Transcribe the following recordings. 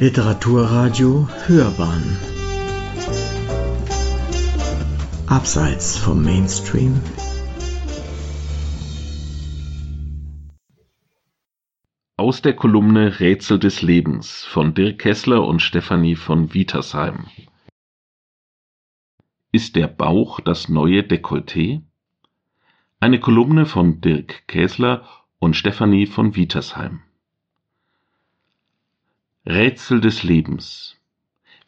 Literaturradio Hörbahn. Abseits vom Mainstream. Aus der Kolumne Rätsel des Lebens von Dirk Kessler und Stefanie von Wietersheim. Ist der Bauch das neue Dekolleté? Eine Kolumne von Dirk Kessler und Stefanie von Wietersheim Rätsel des Lebens.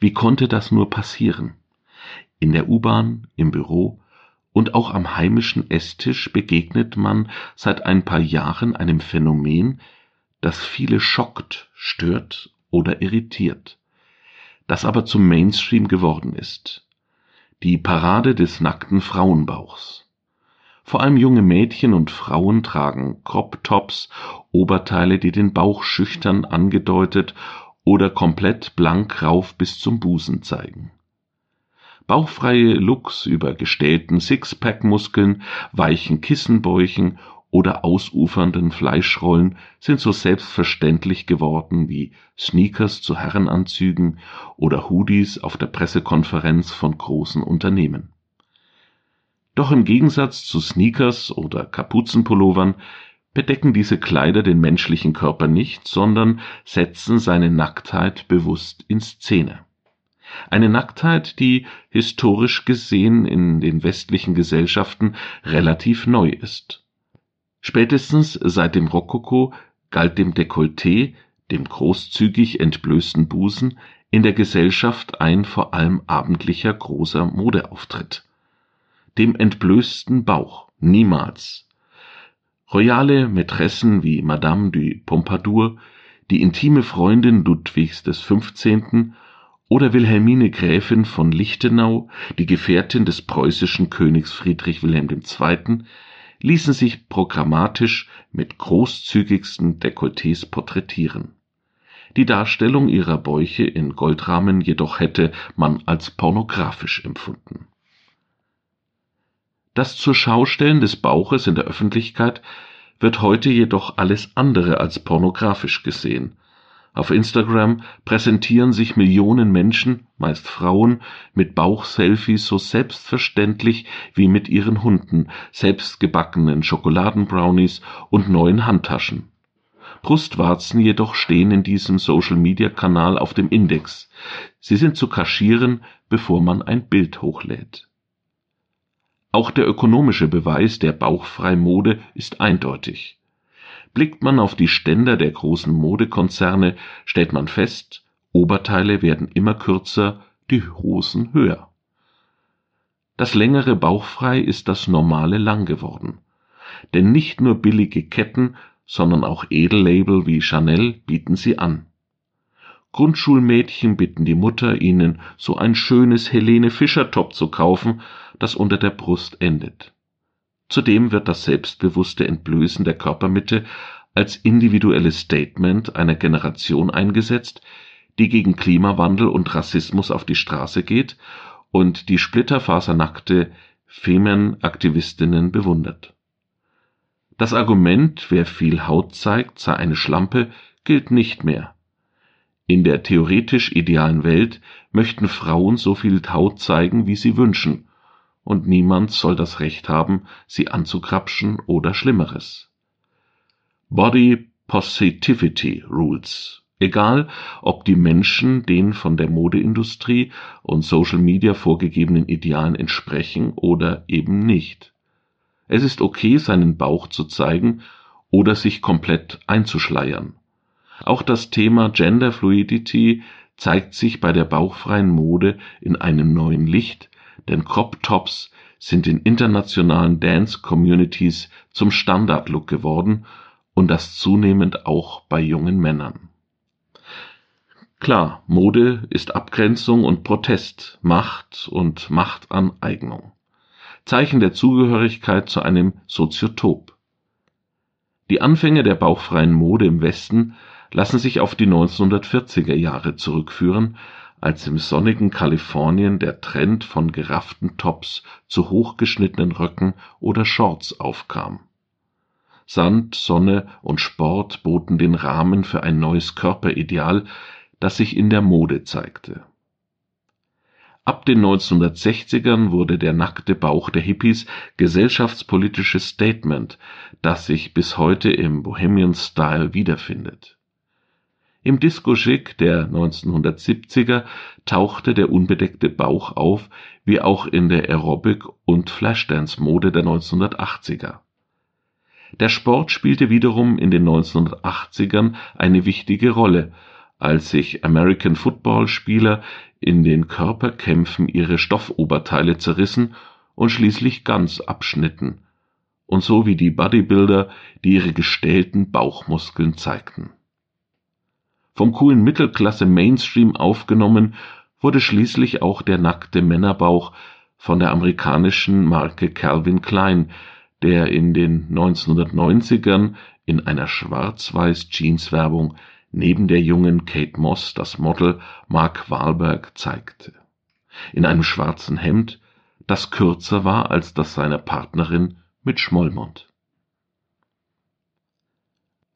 Wie konnte das nur passieren? In der U-Bahn, im Büro und auch am heimischen Esstisch begegnet man seit ein paar Jahren einem Phänomen, das viele schockt, stört oder irritiert, das aber zum Mainstream geworden ist. Die Parade des nackten Frauenbauchs. Vor allem junge Mädchen und Frauen tragen Crop-Tops, Oberteile, die den Bauch schüchtern angedeutet oder komplett blank rauf bis zum Busen zeigen. Bauchfreie Looks über gestählten Sixpack-Muskeln, weichen Kissenbäuchen oder ausufernden Fleischrollen sind so selbstverständlich geworden wie Sneakers zu Herrenanzügen oder Hoodies auf der Pressekonferenz von großen Unternehmen. Doch im Gegensatz zu Sneakers oder Kapuzenpullovern bedecken diese Kleider den menschlichen Körper nicht, sondern setzen seine Nacktheit bewusst in Szene. Eine Nacktheit, die historisch gesehen in den westlichen Gesellschaften relativ neu ist. Spätestens seit dem Rokoko galt dem Dekolleté, dem großzügig entblößten Busen, in der Gesellschaft ein vor allem abendlicher großer Modeauftritt. Dem entblößten Bauch niemals Royale Mätressen wie Madame du Pompadour, die intime Freundin Ludwigs XV. oder Wilhelmine Gräfin von Lichtenau, die Gefährtin des preußischen Königs Friedrich Wilhelm II., ließen sich programmatisch mit großzügigsten Dekolletés porträtieren. Die Darstellung ihrer Bäuche in Goldrahmen jedoch hätte man als pornografisch empfunden das Zur-Schau-Stellen des Bauches in der Öffentlichkeit wird heute jedoch alles andere als pornografisch gesehen. Auf Instagram präsentieren sich Millionen Menschen, meist Frauen, mit Bauchselfies so selbstverständlich wie mit ihren Hunden, selbstgebackenen Schokoladenbrownies und neuen Handtaschen. Brustwarzen jedoch stehen in diesem Social-Media-Kanal auf dem Index. Sie sind zu kaschieren, bevor man ein Bild hochlädt auch der ökonomische Beweis der Bauchfreimode ist eindeutig. Blickt man auf die Ständer der großen Modekonzerne, stellt man fest, Oberteile werden immer kürzer, die Hosen höher. Das längere Bauchfrei ist das normale Lang geworden. Denn nicht nur billige Ketten, sondern auch Edellabel wie Chanel bieten sie an. Grundschulmädchen bitten die Mutter, ihnen so ein schönes Helene Fischer Top zu kaufen, das unter der Brust endet. Zudem wird das selbstbewusste Entblößen der Körpermitte als individuelles Statement einer Generation eingesetzt, die gegen Klimawandel und Rassismus auf die Straße geht und die splitterfasernackte Femen-Aktivistinnen bewundert. Das Argument, wer viel Haut zeigt, sei eine Schlampe, gilt nicht mehr. In der theoretisch idealen Welt möchten Frauen so viel Haut zeigen, wie sie wünschen, und niemand soll das Recht haben, sie anzukrapschen oder Schlimmeres. Body Positivity Rules. Egal, ob die Menschen den von der Modeindustrie und Social Media vorgegebenen Idealen entsprechen oder eben nicht. Es ist okay, seinen Bauch zu zeigen oder sich komplett einzuschleiern. Auch das Thema Gender Fluidity zeigt sich bei der bauchfreien Mode in einem neuen Licht, denn Crop Tops sind in internationalen Dance-Communities zum Standard-Look geworden und das zunehmend auch bei jungen Männern. Klar, Mode ist Abgrenzung und Protest, Macht und Machtaneignung. Zeichen der Zugehörigkeit zu einem Soziotop. Die Anfänge der bauchfreien Mode im Westen lassen sich auf die 1940er Jahre zurückführen, als im sonnigen Kalifornien der Trend von gerafften Tops zu hochgeschnittenen Röcken oder Shorts aufkam. Sand, Sonne und Sport boten den Rahmen für ein neues Körperideal, das sich in der Mode zeigte. Ab den 1960ern wurde der nackte Bauch der Hippies gesellschaftspolitisches Statement, das sich bis heute im Bohemian Style wiederfindet. Im Disco-Chic der 1970er tauchte der unbedeckte Bauch auf, wie auch in der Aerobic- und Flashdance-Mode der 1980er. Der Sport spielte wiederum in den 1980ern eine wichtige Rolle, als sich American-Football-Spieler in den Körperkämpfen ihre Stoffoberteile zerrissen und schließlich ganz abschnitten, und so wie die Bodybuilder, die ihre gestählten Bauchmuskeln zeigten. Vom coolen Mittelklasse-Mainstream aufgenommen wurde schließlich auch der nackte Männerbauch von der amerikanischen Marke Calvin Klein, der in den 1990ern in einer schwarz-weiß Jeans-Werbung neben der jungen Kate Moss das Model Mark Wahlberg zeigte. In einem schwarzen Hemd, das kürzer war als das seiner Partnerin mit Schmollmund.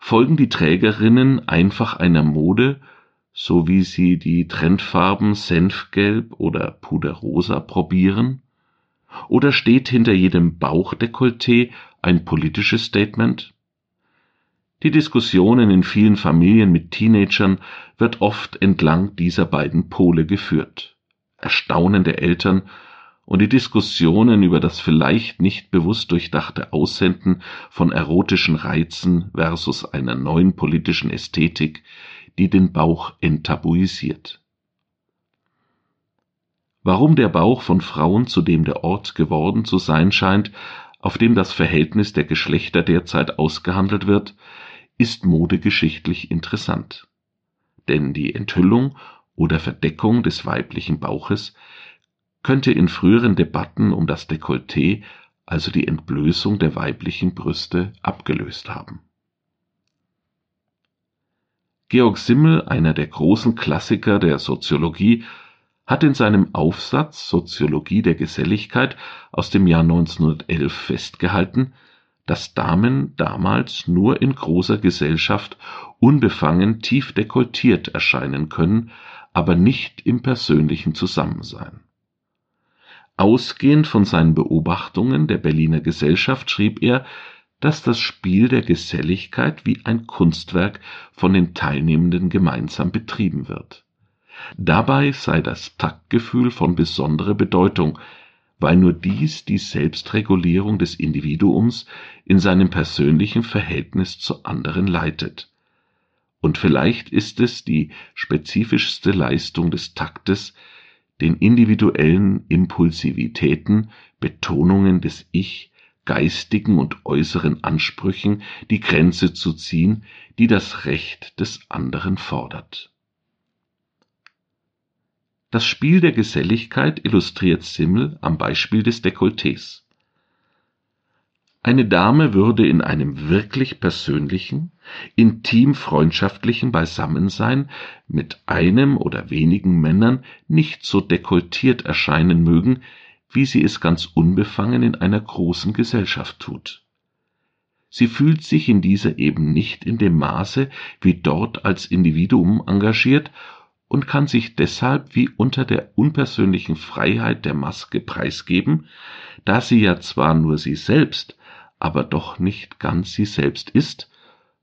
Folgen die Trägerinnen einfach einer Mode, so wie sie die Trendfarben Senfgelb oder Puderrosa probieren? Oder steht hinter jedem Bauchdekolleté ein politisches Statement? Die Diskussionen in vielen Familien mit Teenagern wird oft entlang dieser beiden Pole geführt. Erstaunen der Eltern und die Diskussionen über das vielleicht nicht bewusst durchdachte Aussenden von erotischen Reizen versus einer neuen politischen Ästhetik, die den Bauch enttabuisiert. Warum der Bauch von Frauen zu dem der Ort geworden zu sein scheint, auf dem das Verhältnis der Geschlechter derzeit ausgehandelt wird, ist modegeschichtlich interessant. Denn die Enthüllung oder Verdeckung des weiblichen Bauches könnte in früheren Debatten um das Dekolleté, also die Entblößung der weiblichen Brüste, abgelöst haben. Georg Simmel, einer der großen Klassiker der Soziologie, hat in seinem Aufsatz Soziologie der Geselligkeit aus dem Jahr 1911 festgehalten, dass Damen damals nur in großer Gesellschaft unbefangen tief dekoltiert erscheinen können, aber nicht im persönlichen Zusammensein. Ausgehend von seinen Beobachtungen der Berliner Gesellschaft schrieb er, dass das Spiel der Geselligkeit wie ein Kunstwerk von den Teilnehmenden gemeinsam betrieben wird. Dabei sei das Taktgefühl von besonderer Bedeutung, weil nur dies die Selbstregulierung des Individuums in seinem persönlichen Verhältnis zu anderen leitet. Und vielleicht ist es die spezifischste Leistung des Taktes, den individuellen Impulsivitäten, Betonungen des Ich, geistigen und äußeren Ansprüchen die Grenze zu ziehen, die das Recht des anderen fordert. Das Spiel der Geselligkeit illustriert Simmel am Beispiel des Dekolletés. Eine Dame würde in einem wirklich persönlichen, intim freundschaftlichen Beisammensein mit einem oder wenigen Männern nicht so dekoltiert erscheinen mögen, wie sie es ganz unbefangen in einer großen Gesellschaft tut. Sie fühlt sich in dieser eben nicht in dem Maße wie dort als Individuum engagiert und kann sich deshalb wie unter der unpersönlichen Freiheit der Maske preisgeben, da sie ja zwar nur sie selbst, aber doch nicht ganz sie selbst ist,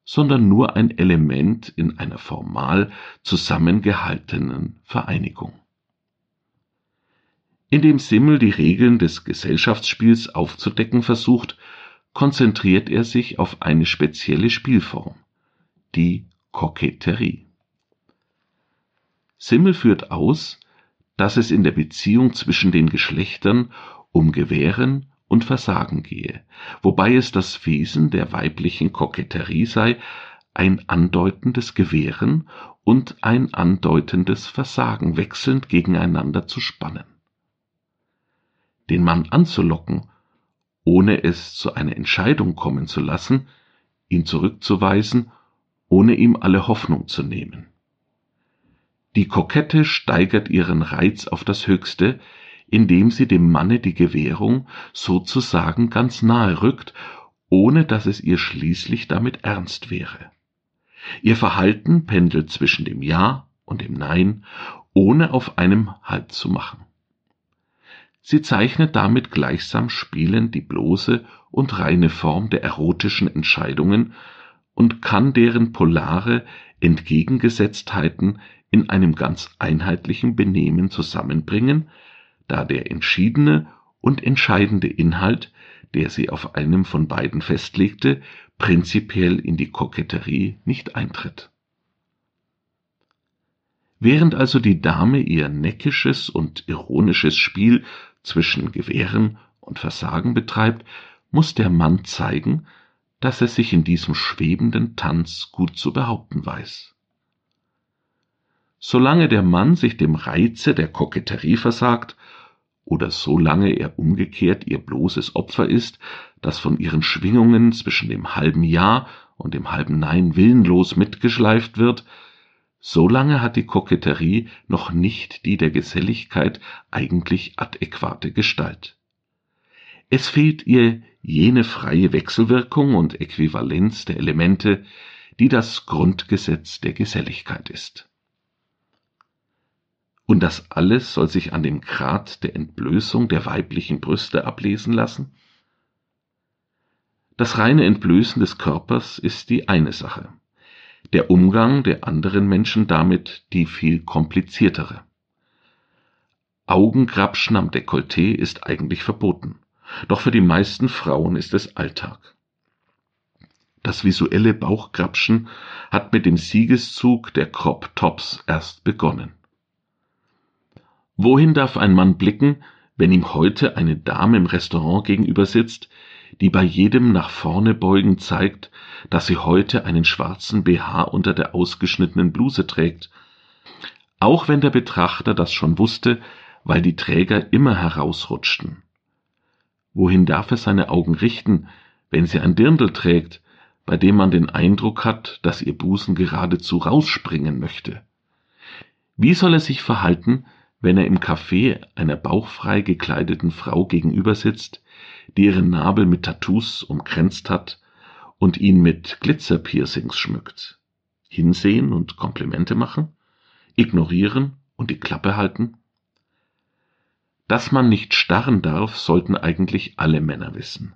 sondern nur ein Element in einer formal zusammengehaltenen Vereinigung. Indem Simmel die Regeln des Gesellschaftsspiels aufzudecken versucht, konzentriert er sich auf eine spezielle Spielform, die Koketterie. Simmel führt aus, dass es in der Beziehung zwischen den Geschlechtern um Gewähren und Versagen gehe, wobei es das Wesen der weiblichen Koketterie sei, ein andeutendes Gewähren und ein andeutendes Versagen wechselnd gegeneinander zu spannen. Den Mann anzulocken, ohne es zu einer Entscheidung kommen zu lassen, ihn zurückzuweisen, ohne ihm alle Hoffnung zu nehmen. Die Kokette steigert ihren Reiz auf das Höchste, indem sie dem Manne die Gewährung sozusagen ganz nahe rückt, ohne dass es ihr schließlich damit ernst wäre. Ihr Verhalten pendelt zwischen dem Ja und dem Nein, ohne auf einem Halt zu machen. Sie zeichnet damit gleichsam spielend die bloße und reine Form der erotischen Entscheidungen und kann deren polare Entgegengesetztheiten in einem ganz einheitlichen Benehmen zusammenbringen, da der entschiedene und entscheidende Inhalt, der sie auf einem von beiden festlegte, prinzipiell in die Koketterie nicht eintritt. Während also die Dame ihr neckisches und ironisches Spiel zwischen Gewähren und Versagen betreibt, muss der Mann zeigen, dass er sich in diesem schwebenden Tanz gut zu behaupten weiß. Solange der Mann sich dem Reize der Koketterie versagt, oder solange er umgekehrt ihr bloßes Opfer ist, das von ihren Schwingungen zwischen dem halben Ja und dem halben Nein willenlos mitgeschleift wird, solange hat die Koketterie noch nicht die der Geselligkeit eigentlich adäquate Gestalt. Es fehlt ihr jene freie Wechselwirkung und Äquivalenz der Elemente, die das Grundgesetz der Geselligkeit ist. Und das alles soll sich an dem Grad der Entblößung der weiblichen Brüste ablesen lassen? Das reine Entblößen des Körpers ist die eine Sache, der Umgang der anderen Menschen damit die viel kompliziertere. Augengrapschen am Dekolleté ist eigentlich verboten, doch für die meisten Frauen ist es Alltag. Das visuelle Bauchgrapschen hat mit dem Siegeszug der Crop Tops erst begonnen. Wohin darf ein Mann blicken, wenn ihm heute eine Dame im Restaurant gegenüber sitzt, die bei jedem nach vorne beugen zeigt, dass sie heute einen schwarzen BH unter der ausgeschnittenen Bluse trägt, auch wenn der Betrachter das schon wusste, weil die Träger immer herausrutschten. Wohin darf er seine Augen richten, wenn sie ein Dirndl trägt, bei dem man den Eindruck hat, dass ihr Busen geradezu rausspringen möchte? Wie soll er sich verhalten, wenn er im Café einer bauchfrei gekleideten Frau gegenüber sitzt, die ihren Nabel mit Tattoos umkränzt hat und ihn mit Glitzerpiercings schmückt. Hinsehen und Komplimente machen? Ignorieren und die Klappe halten? Dass man nicht starren darf, sollten eigentlich alle Männer wissen.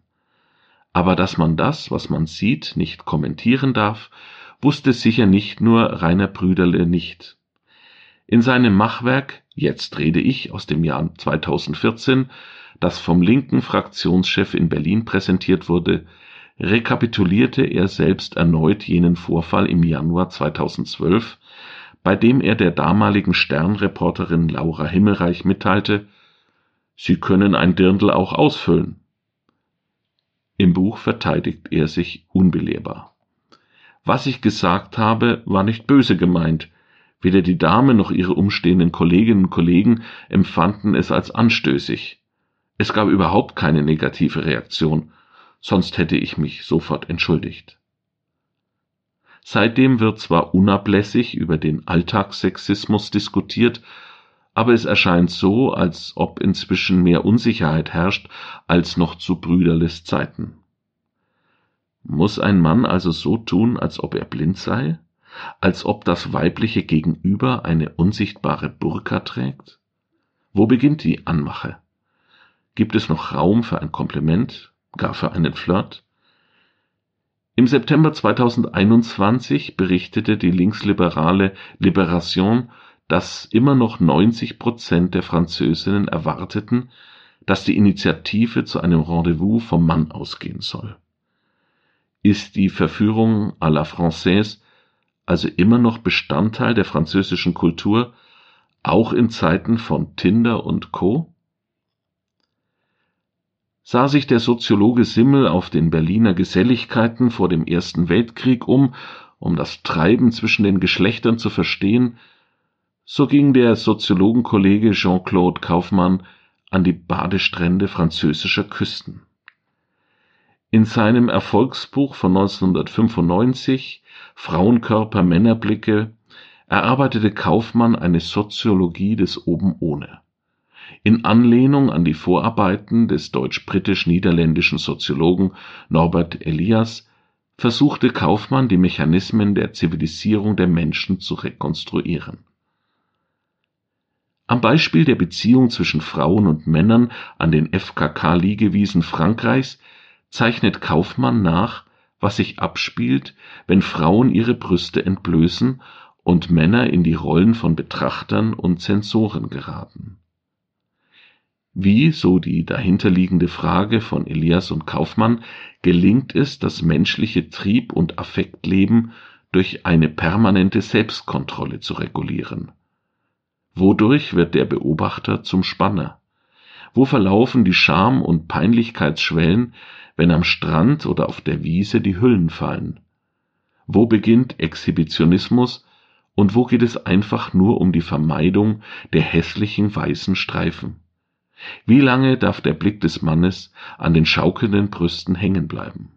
Aber dass man das, was man sieht, nicht kommentieren darf, wusste sicher nicht nur Rainer Brüderle nicht. In seinem Machwerk Jetzt rede ich aus dem Jahr 2014, das vom linken Fraktionschef in Berlin präsentiert wurde, rekapitulierte er selbst erneut jenen Vorfall im Januar 2012, bei dem er der damaligen Sternreporterin Laura Himmelreich mitteilte, Sie können ein Dirndl auch ausfüllen. Im Buch verteidigt er sich unbelehrbar. Was ich gesagt habe, war nicht böse gemeint, Weder die Dame noch ihre umstehenden Kolleginnen und Kollegen empfanden es als anstößig. Es gab überhaupt keine negative Reaktion, sonst hätte ich mich sofort entschuldigt. Seitdem wird zwar unablässig über den Alltagssexismus diskutiert, aber es erscheint so, als ob inzwischen mehr Unsicherheit herrscht als noch zu Brüderles Zeiten. Muss ein Mann also so tun, als ob er blind sei? Als ob das weibliche Gegenüber eine unsichtbare Burka trägt? Wo beginnt die Anmache? Gibt es noch Raum für ein Kompliment, gar für einen Flirt? Im September 2021 berichtete die linksliberale Liberation, dass immer noch 90 Prozent der Französinnen erwarteten, dass die Initiative zu einem Rendezvous vom Mann ausgehen soll. Ist die Verführung à la Française also immer noch Bestandteil der französischen Kultur, auch in Zeiten von Tinder und Co.? Sah sich der Soziologe Simmel auf den Berliner Geselligkeiten vor dem Ersten Weltkrieg um, um das Treiben zwischen den Geschlechtern zu verstehen, so ging der Soziologenkollege Jean-Claude Kaufmann an die Badestrände französischer Küsten. In seinem Erfolgsbuch von 1995 Frauenkörper, Männerblicke erarbeitete Kaufmann eine Soziologie des Oben ohne. In Anlehnung an die Vorarbeiten des deutsch-britisch-niederländischen Soziologen Norbert Elias versuchte Kaufmann die Mechanismen der Zivilisierung der Menschen zu rekonstruieren. Am Beispiel der Beziehung zwischen Frauen und Männern an den FKK-Liegewiesen Frankreichs zeichnet Kaufmann nach, was sich abspielt, wenn Frauen ihre Brüste entblößen und Männer in die Rollen von Betrachtern und Zensoren geraten. Wie, so die dahinterliegende Frage von Elias und Kaufmann, gelingt es, das menschliche Trieb und Affektleben durch eine permanente Selbstkontrolle zu regulieren? Wodurch wird der Beobachter zum Spanner? Wo verlaufen die Scham- und Peinlichkeitsschwellen, wenn am Strand oder auf der Wiese die Hüllen fallen? Wo beginnt Exhibitionismus und wo geht es einfach nur um die Vermeidung der hässlichen weißen Streifen? Wie lange darf der Blick des Mannes an den schaukelnden Brüsten hängen bleiben?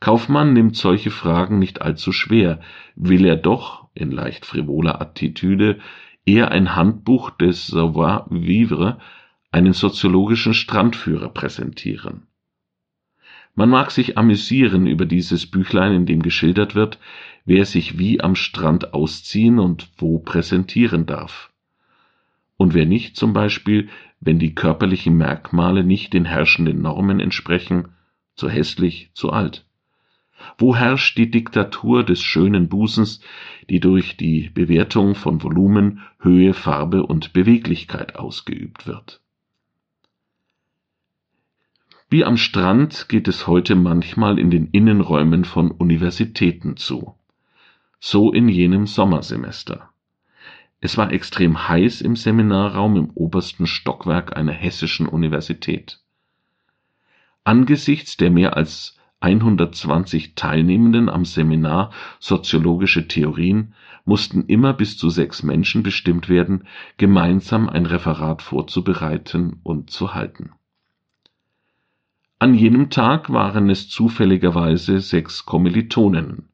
Kaufmann nimmt solche Fragen nicht allzu schwer, will er doch, in leicht frivoler Attitüde, eher ein Handbuch des Savoir-vivre, einen soziologischen Strandführer präsentieren. Man mag sich amüsieren über dieses Büchlein, in dem geschildert wird, wer sich wie am Strand ausziehen und wo präsentieren darf. Und wer nicht zum Beispiel, wenn die körperlichen Merkmale nicht den herrschenden Normen entsprechen, zu hässlich, zu alt. Wo herrscht die Diktatur des schönen Busens, die durch die Bewertung von Volumen, Höhe, Farbe und Beweglichkeit ausgeübt wird? Wie am Strand geht es heute manchmal in den Innenräumen von Universitäten zu. So in jenem Sommersemester. Es war extrem heiß im Seminarraum im obersten Stockwerk einer hessischen Universität. Angesichts der mehr als 120 Teilnehmenden am Seminar Soziologische Theorien mussten immer bis zu sechs Menschen bestimmt werden, gemeinsam ein Referat vorzubereiten und zu halten. An jenem Tag waren es zufälligerweise sechs Kommilitoninnen.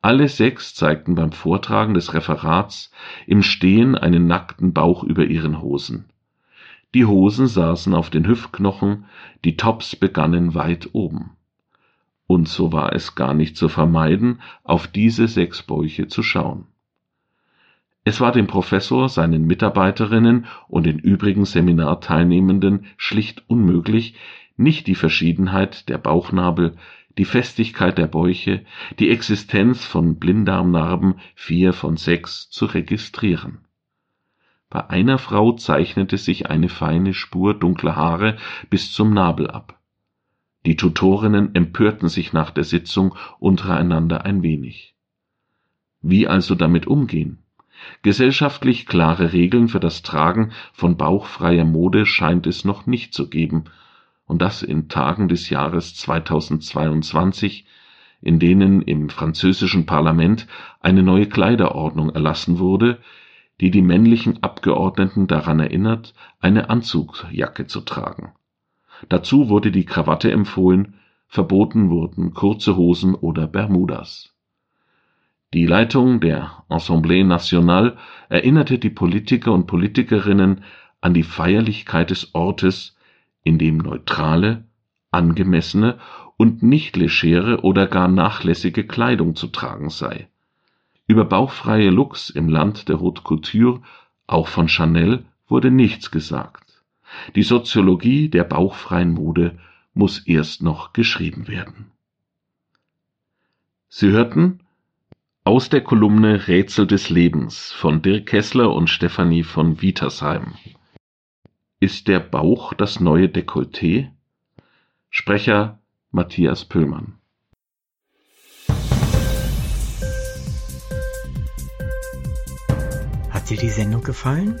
Alle sechs zeigten beim Vortragen des Referats im Stehen einen nackten Bauch über ihren Hosen. Die Hosen saßen auf den Hüftknochen, die Tops begannen weit oben und so war es gar nicht zu vermeiden, auf diese sechs Bäuche zu schauen. Es war dem Professor, seinen Mitarbeiterinnen und den übrigen Seminarteilnehmenden schlicht unmöglich, nicht die Verschiedenheit der Bauchnabel, die Festigkeit der Bäuche, die Existenz von Blinddarmnarben vier von sechs zu registrieren. Bei einer Frau zeichnete sich eine feine Spur dunkler Haare bis zum Nabel ab. Die Tutorinnen empörten sich nach der Sitzung untereinander ein wenig. Wie also damit umgehen? Gesellschaftlich klare Regeln für das Tragen von bauchfreier Mode scheint es noch nicht zu geben, und das in Tagen des Jahres 2022, in denen im französischen Parlament eine neue Kleiderordnung erlassen wurde, die die männlichen Abgeordneten daran erinnert, eine Anzugjacke zu tragen. Dazu wurde die Krawatte empfohlen, verboten wurden kurze Hosen oder Bermudas. Die Leitung der Assemblée Nationale erinnerte die Politiker und Politikerinnen an die Feierlichkeit des Ortes, in dem neutrale, angemessene und nicht legere oder gar nachlässige Kleidung zu tragen sei. Über bauchfreie Looks im Land der Haute Couture, auch von Chanel, wurde nichts gesagt. Die Soziologie der bauchfreien Mode muss erst noch geschrieben werden. Sie hörten aus der Kolumne Rätsel des Lebens von Dirk Kessler und Stefanie von Wietersheim. Ist der Bauch das neue Dekolleté? Sprecher Matthias Püllmann. Hat dir die Sendung gefallen?